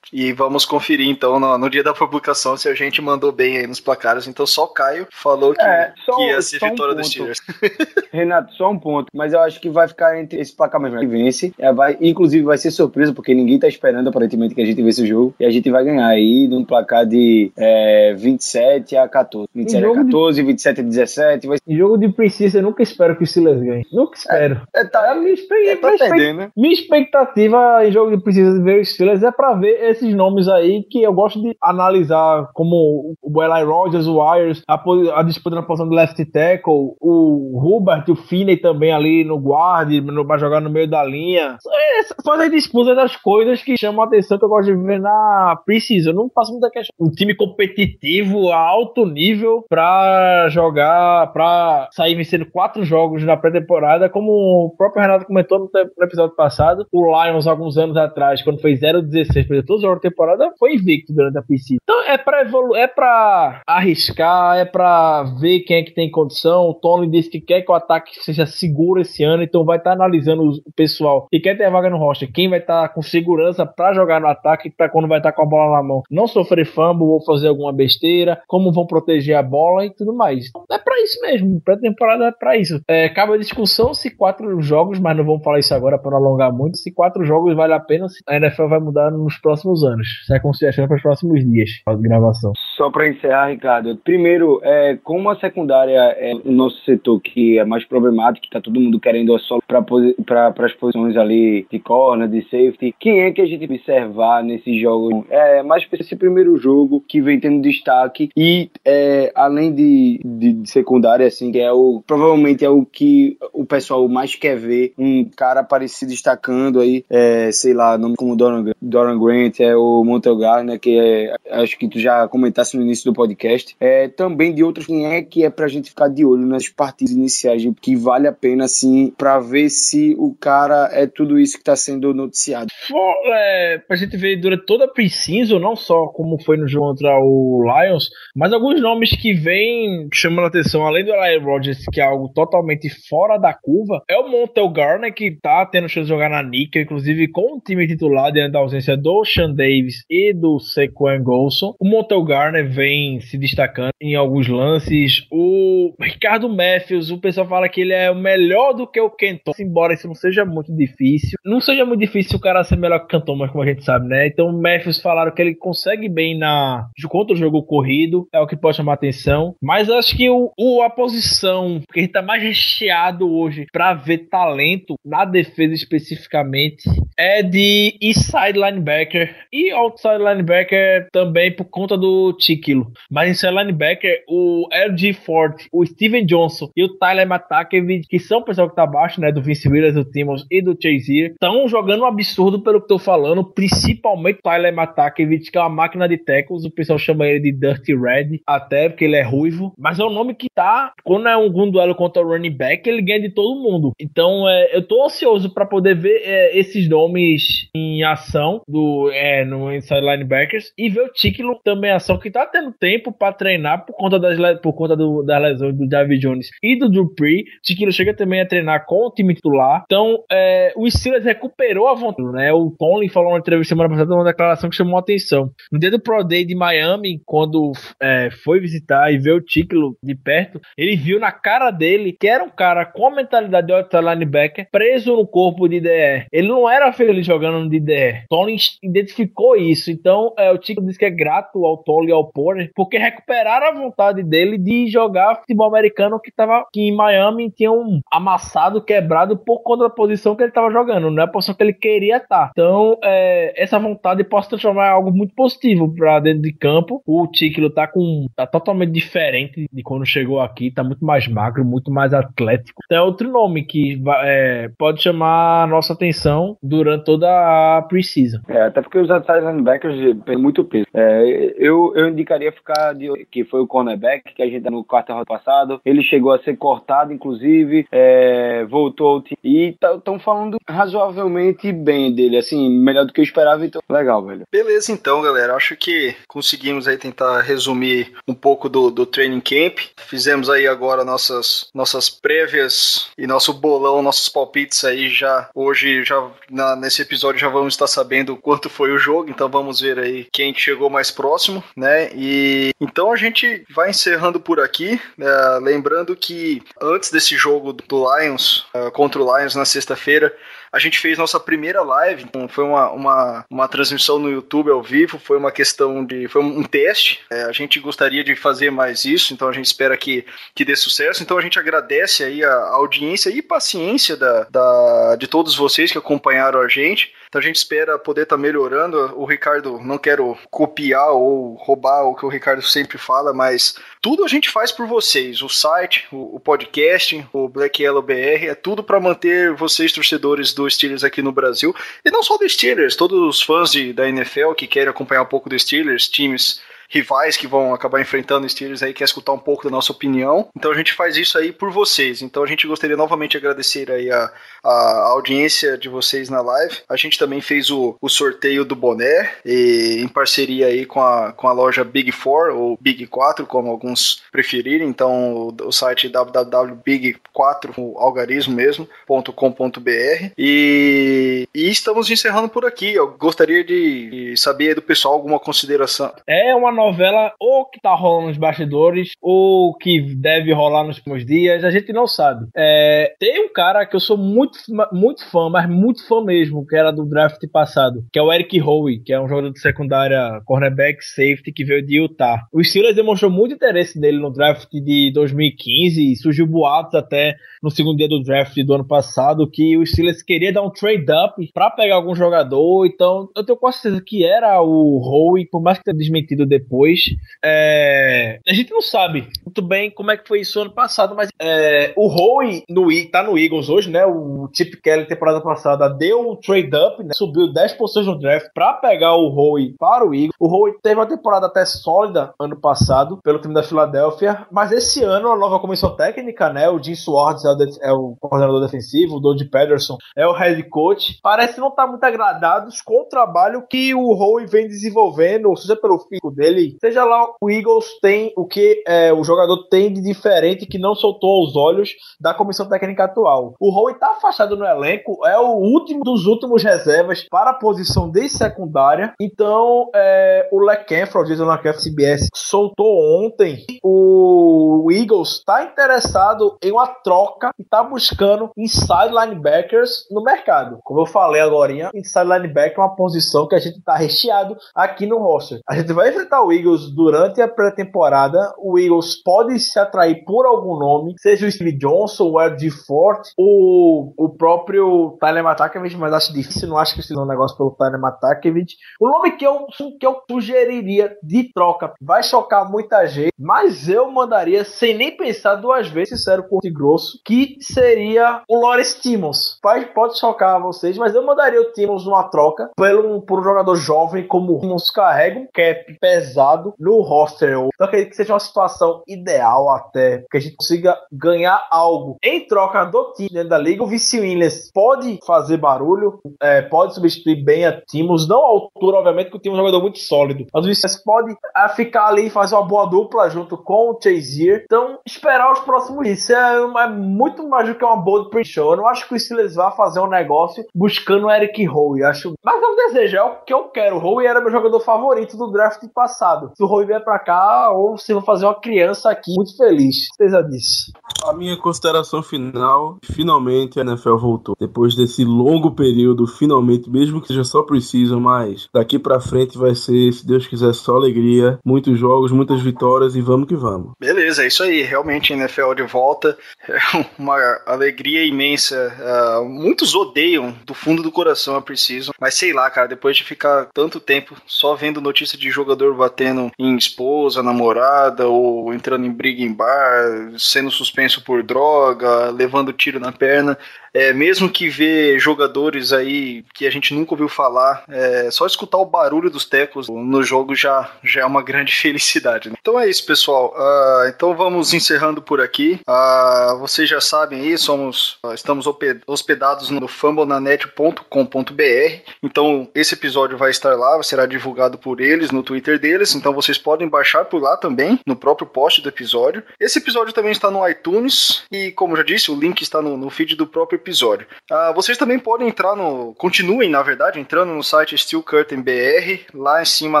E vamos conferir, então, no, no dia da publicação, se a gente mandou bem aí nos placares. Então, só o Caio falou que, É, só- que ia ser só um vitória dos. Steelers. Renato, só um ponto, mas eu acho que vai ficar entre esse placar mesmo. Que vence, é, vai, inclusive vai ser surpresa, porque ninguém tá esperando aparentemente que a gente vença o jogo. E a gente vai ganhar aí num placar de é, 27 a 14. 27 a jogo de- 14, 27 a 17. Vai, Em jogo de Precisa, eu nunca espero que o Steelers ganhe. Nunca espero. é, tá, A minha, é, tá minha né? minha expectativa em jogo de Precisa de ver os Steelers é pra ver esses nomes aí que eu gosto de analisar, como o Eli Rogers, o Wires, a, a disputa na posição do left tackle, o Hubert, o Finney também ali no guard, pra jogar no meio da linha. Essas são as disputas das coisas que chamam a atenção que eu gosto de ver na Precisa. Eu não faço muita questão. Um time competitivo a alto nível pra jogar, pra sair vencendo quatro jogos na pré-temporada, como o próprio Renato comentou no, no episódio passado. O Lions, alguns anos atrás, quando fez 0-16, perdeu todos os temporada, foi invicto durante a PC. Então é pra, evolu é pra arriscar, é pra ver quem é que tem condição. O Tony disse que quer que o ataque seja seguro esse ano, então vai estar analisando os- o pessoal que quer ter vaga no roster, quem vai estar com segurança pra jogar no ataque, pra quando vai estar com a bola na mão, não sofrer fumble ou fazer alguma besteira, como vão proteger a bola e tudo mais. É pra isso mesmo, pré-temporada é pra isso. É, cabe a discussão se quatro jogos, mas não vamos falar isso agora pra não alongar muito, se quatro jogos vale a pena, se a NFL vai mudar nos próximos anos. Isso é para os próximos dias de gravação. Só para encerrar, Ricardo. Primeiro, é, como a secundária é o nosso setor que é mais problemático, que tá todo mundo querendo a solo para as posições ali de corner, de safety, quem é que a gente observar nesses jogos? É mais pra esse primeiro jogo que vem tendo destaque e é, além de, de, de secundária, assim, que é o provavelmente é o que o pessoal mais quer ver, um cara aparecer destacando aí, é, sei lá, nome como Doran, Doran Grant, é, é o Montelgar, né, que é, acho que tu já comentasse no início do podcast, é também de outros quem é que é pra gente ficar de olho nas partidas iniciais, que vale a pena, assim, pra ver se o cara é tudo isso que tá sendo noticiado. For, é, pra gente ver durante toda a pre-season, não só como foi no jogo contra o Lions, mas alguns nomes que vêm chamando a atenção, além do Eli Rogers, que é algo totalmente fora da curva, é o Montel Garner, que tá tendo chance de jogar na Nickel, inclusive com o time titular diante da ausência do Sean Davis e do Sequan Golson. O Montel Garner vem se destacando em alguns lances. O Ricardo Matthews, o pessoal fala que ele é o melhor do que o Kenton, embora isso não seja muito difícil. Não seja muito difícil o cara ser melhor que o Canton, mas como a gente sabe, né? Então o Matthews falaram que ele consegue bem na contra o jogo corrido, é o que pode chamar atenção. Mas acho que o, o a posição que a gente tá mais recheado hoje para ver talento na defesa especificamente é de inside linebacker e outside linebacker também por conta do Tiquilo. Mas inside linebacker, o LG Ford, o Steven Johnson e o Tyler Matakevich, que são o pessoal que tá abaixo, né, do Vince Williams, do Timmons e do Chazier, estão jogando um absurdo pelo que tô falando, principalmente o Tyler Matakevich, que é uma máquina de tackles, o pessoal chama ele de Dirty Red, até porque ele é ruivo, mas é um nome que tá, quando é um duelo contra o running back, ele ganha de todo mundo. Então, é, eu tô ansioso para poder ver é, esses nomes em ação do é, no inside linebackers e ver o Ticklo também ação que tá tendo tempo para treinar por conta das por conta do, das lesões do David Jones e do Dupree. Ticklo chega também a treinar com o time titular. Então, é, o Steelers recuperou a vontade, né? O Tony falou na entrevista semana passada uma declaração que chamou a atenção. No dia do Pro Day de Miami, quando é, foi visitar e ver o Ticklo de perto, ele viu na cara dele que era um cara com a mentalidade de outside linebacker preso no corpo de DR. Ele não era feliz jogando no DDR. Tony identificou isso. Então, é, o Ticklo disse que é grato ao Tony e ao Porter porque recuperaram a vontade dele de jogar futebol americano que tava que em Miami tinha um amassado, quebrado por conta da posição que ele estava jogando, não é a posição que ele queria estar. Então, é, essa vontade pode transformar em algo muito positivo para dentro de campo. O Ticklo tá com tá totalmente diferente de quando chegou aqui, tá muito mais magro, muito mais atlético. Então, outro nome que é, pode chamar a nossa atenção durante toda a preseason. É, até porque os outside linebackers têm muito peso. É, eu, eu indicaria ficar de que foi o cornerback que a gente no quarto round passado. Ele chegou a ser cortado, inclusive, é, voltou e estão tá, falando razoavelmente bem dele, assim, melhor do que eu esperava, então legal, velho. Beleza, então, galera. Acho que conseguimos aí tentar resumir um pouco do, do training camp. Fizemos aí agora nossas, nossas prévias e nosso bolão, nossos palpites aí já hoje, já na, nesse episódio já vamos estar sabendo quanto foi o jogo, então vamos ver aí quem chegou mais próximo, né? E então a gente vai encerrando por aqui, né? lembrando que antes desse jogo do Lions uh, contra o Lions na sexta-feira, a gente fez nossa primeira live, então foi uma, uma, uma transmissão no YouTube ao vivo, foi uma questão de. foi um teste. É, a gente gostaria de fazer mais isso, então a gente espera que, que dê sucesso. Então a gente agradece aí a, audiência e paciência da, da, de todos vocês que acompanharam a gente. Então a gente espera poder estar tá melhorando. O Ricardo, não quero copiar ou roubar o que o Ricardo sempre fala, mas tudo a gente faz por vocês. O site, o, o podcast, o Black Yellow BR, é tudo para manter vocês, torcedores do Steelers aqui no Brasil. E não só do Steelers, todos os fãs de, da NFL que querem acompanhar um pouco do Steelers, times rivais que vão acabar enfrentando os Steelers aí, quer escutar um pouco da nossa opinião. Então a gente faz isso aí por vocês. Então a gente gostaria novamente de agradecer aí a, a audiência de vocês na live. A gente também fez o, o sorteio do boné e, em parceria aí com a, com a loja Big Four ou Big 4, como alguns preferirem. Então o, o site www.big4, o algarismo mesmo.com.br e, e estamos encerrando por aqui. Eu gostaria de, de saber do pessoal alguma consideração. É uma novela ou que tá rolando nos bastidores, ou que deve rolar nos próximos dias, a gente não sabe. É, tem um cara que eu sou muito, muito fã, mas muito fã mesmo, que era do draft passado, que é o Eric Howe, que é um jogador de secundária, cornerback, safety, que veio de Utah. O Steelers demonstrou muito interesse nele no draft de 2015, surgiu boatos até no segundo dia do draft do ano passado, que o Steelers queria dar um trade-up para pegar algum jogador, então eu tenho quase certeza que era o Howe, por mais que tenha desmentido depois, depois. É, a gente não sabe muito bem como é que foi isso ano passado, mas é, o Howie no, tá no Eagles hoje, né? O Chip Kelly, temporada passada, deu um trade-up, né? subiu 10 posições no draft para pegar o Howie para o Eagles. O Howie teve uma temporada até sólida ano passado pelo time da Filadélfia, mas esse ano a nova comissão técnica, né? O Jim Swartz é o, é o coordenador defensivo, o Doug Pederson é o head coach. Parece não estar tá muito agradados com o trabalho que o Howie vem desenvolvendo, seja pelo físico dele, seja lá o Eagles tem o que é, o jogador tem de diferente que não soltou aos olhos da comissão técnica atual. O Howie está afastado no elenco, é o último dos últimos reservas para a posição de secundária. Então, é, o LeCanfro, o Jason CBS, soltou ontem o Eagles está interessado em uma troca e está buscando inside linebackers no mercado. Como eu falei agora, inside linebacker é uma posição que a gente está recheado aqui no roster. A gente vai enfrentar o Eagles durante a pré-temporada. O Eagles pode se atrair por algum nome, seja o Steve Johnson, o Ed Fort, o, o próprio Tyler Matakevich, mas acho difícil, não acho que é um negócio pelo Tyler Matakevich. O nome que eu, que eu sugeriria de troca vai chocar muita gente, mas eu mandaria sem nem pensar duas vezes, sincero, curto e grosso, que seria o Lawrence Timmons. Pode, pode chocar vocês, mas eu mandaria o Timmons numa troca pelo, por um jogador jovem como o Timmons carrega um cap pesado no roster. Então acredito que seja uma situação ideal até que a gente consiga ganhar algo em troca do time dentro da liga. O Vice Williams pode fazer barulho, é, pode substituir bem a Timmons, não a altura, obviamente, que o time é um jogador muito sólido, mas o Vice pode é, ficar ali e fazer uma boa dupla junto com o Chazier. Então, esperar os próximos. Isso é, é, muito mais do que uma boa pre-show. Eu não acho que o Steelers vá fazer um negócio buscando o Eric Howe. Acho... Mas é um desejo, é o que eu quero. O Howe era meu jogador favorito do draft passado. Se o Howe vier pra cá, ou se vou fazer uma criança aqui, muito feliz. Certeza disso. A minha consideração final, finalmente a NFL voltou. Depois desse longo período, finalmente, mesmo que seja só preciso, mas daqui pra frente vai ser, se Deus quiser, só alegria. Muitos jogos, muitas vitórias e vamos que vamos. Beleza, é isso aí. Realmente, NFL de volta. É uma alegria imensa. Uh, muitos odeiam do fundo do coração a Precision, mas sei lá, cara, depois de ficar tanto tempo só vendo notícia de jogador batendo em esposa, namorada, ou entrando em briga em bar, sendo suspenso por droga, levando tiro na perna, é, mesmo que ver jogadores aí que a gente nunca ouviu falar, é, só escutar o barulho dos tecos no jogo já, já é uma grande felicidade. Né? Então é isso, pessoal. Uh, então vamos encerrando por aqui. Uh, vocês já sabem aí, somos, uh, estamos hospedados no fambonanet.com.br. Então esse episódio vai estar lá, será divulgado por eles no Twitter deles. Então vocês podem baixar por lá também, no próprio post do episódio. Esse episódio também está no iTunes e, como já disse, o link está no, no feed do próprio episódio. Uh, vocês também podem entrar no. Continuem, na verdade, entrando no site Steel Curtain BR. Lá em cima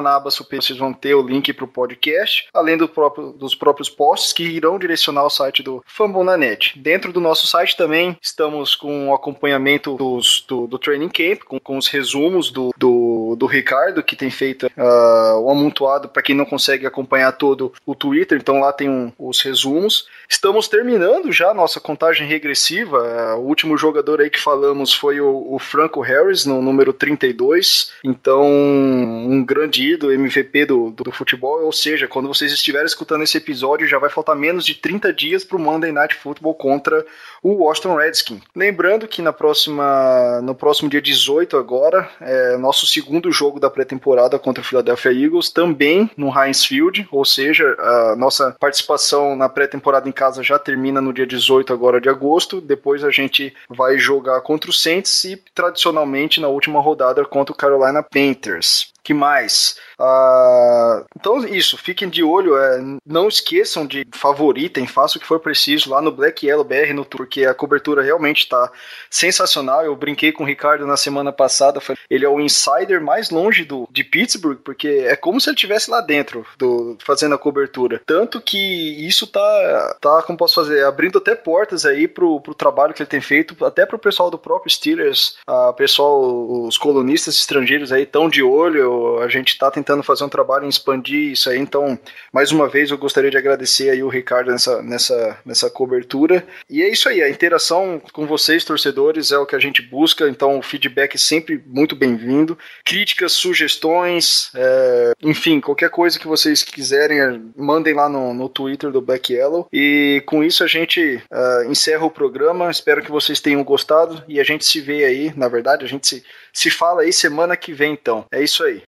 na aba superior vocês vão ter o link para o podcast, além do próprio, dos próprios posts que irão direcionar ao site do Fambonanet. Dentro do nosso site também estamos com o acompanhamento dos, do, do Training Camp, com, com os resumos do, do, do Ricardo, que tem feito uh, o amontoado para quem não consegue acompanhar todo o Twitter, então lá tem um, os resumos. Estamos terminando já a nossa contagem regressiva. Uh, o último último jogador aí que falamos foi o, o, Franco Harris, no número 32. Então, um grande ídolo, MVP do, do, do, futebol. Ou seja, quando vocês estiverem escutando esse episódio, já vai faltar menos de 30 dias para o Monday Night Football contra o Washington Redskins. Lembrando que na próxima, no próximo dia 18 agora, é nosso segundo jogo da pré-temporada contra o Philadelphia Eagles, também no Heinz Field, ou seja, a nossa participação na pré-temporada em casa já termina no dia 18 agora de agosto. Depois a gente vai jogar contra o Saints e tradicionalmente na última rodada contra o Carolina Panthers que mais? Uh, então, isso, fiquem de olho. É, não esqueçam de favoritem, façam o que for preciso lá no Black Yellow BR no porque a cobertura realmente está sensacional. Eu brinquei com o Ricardo na semana passada. Ele é o insider mais longe do, de Pittsburgh, porque é como se ele estivesse lá dentro do, fazendo a cobertura. Tanto que isso tá, tá, como posso fazer, abrindo até portas aí pro, pro trabalho que ele tem feito, até pro pessoal do próprio Steelers, a pessoal, os colunistas estrangeiros aí estão de olho Eu, a gente está tentando fazer um trabalho em expandir isso aí, então, mais uma vez, eu gostaria de agradecer aí o Ricardo nessa, nessa, nessa cobertura. E é isso aí, a interação com vocês, torcedores, é o que a gente busca, então o feedback é sempre muito bem-vindo. Críticas, sugestões, é, enfim, qualquer coisa que vocês quiserem, é, mandem lá no, no Twitter do Black Yellow. E com isso a gente uh, encerra o programa. Espero que vocês tenham gostado e a gente se vê aí, na verdade, a gente se, se fala aí semana que vem, então. É isso aí.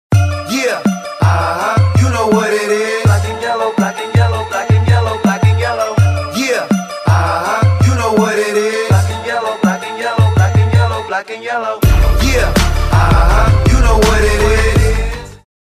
Yeah, uh-huh, you know what it is. Black and yellow, black and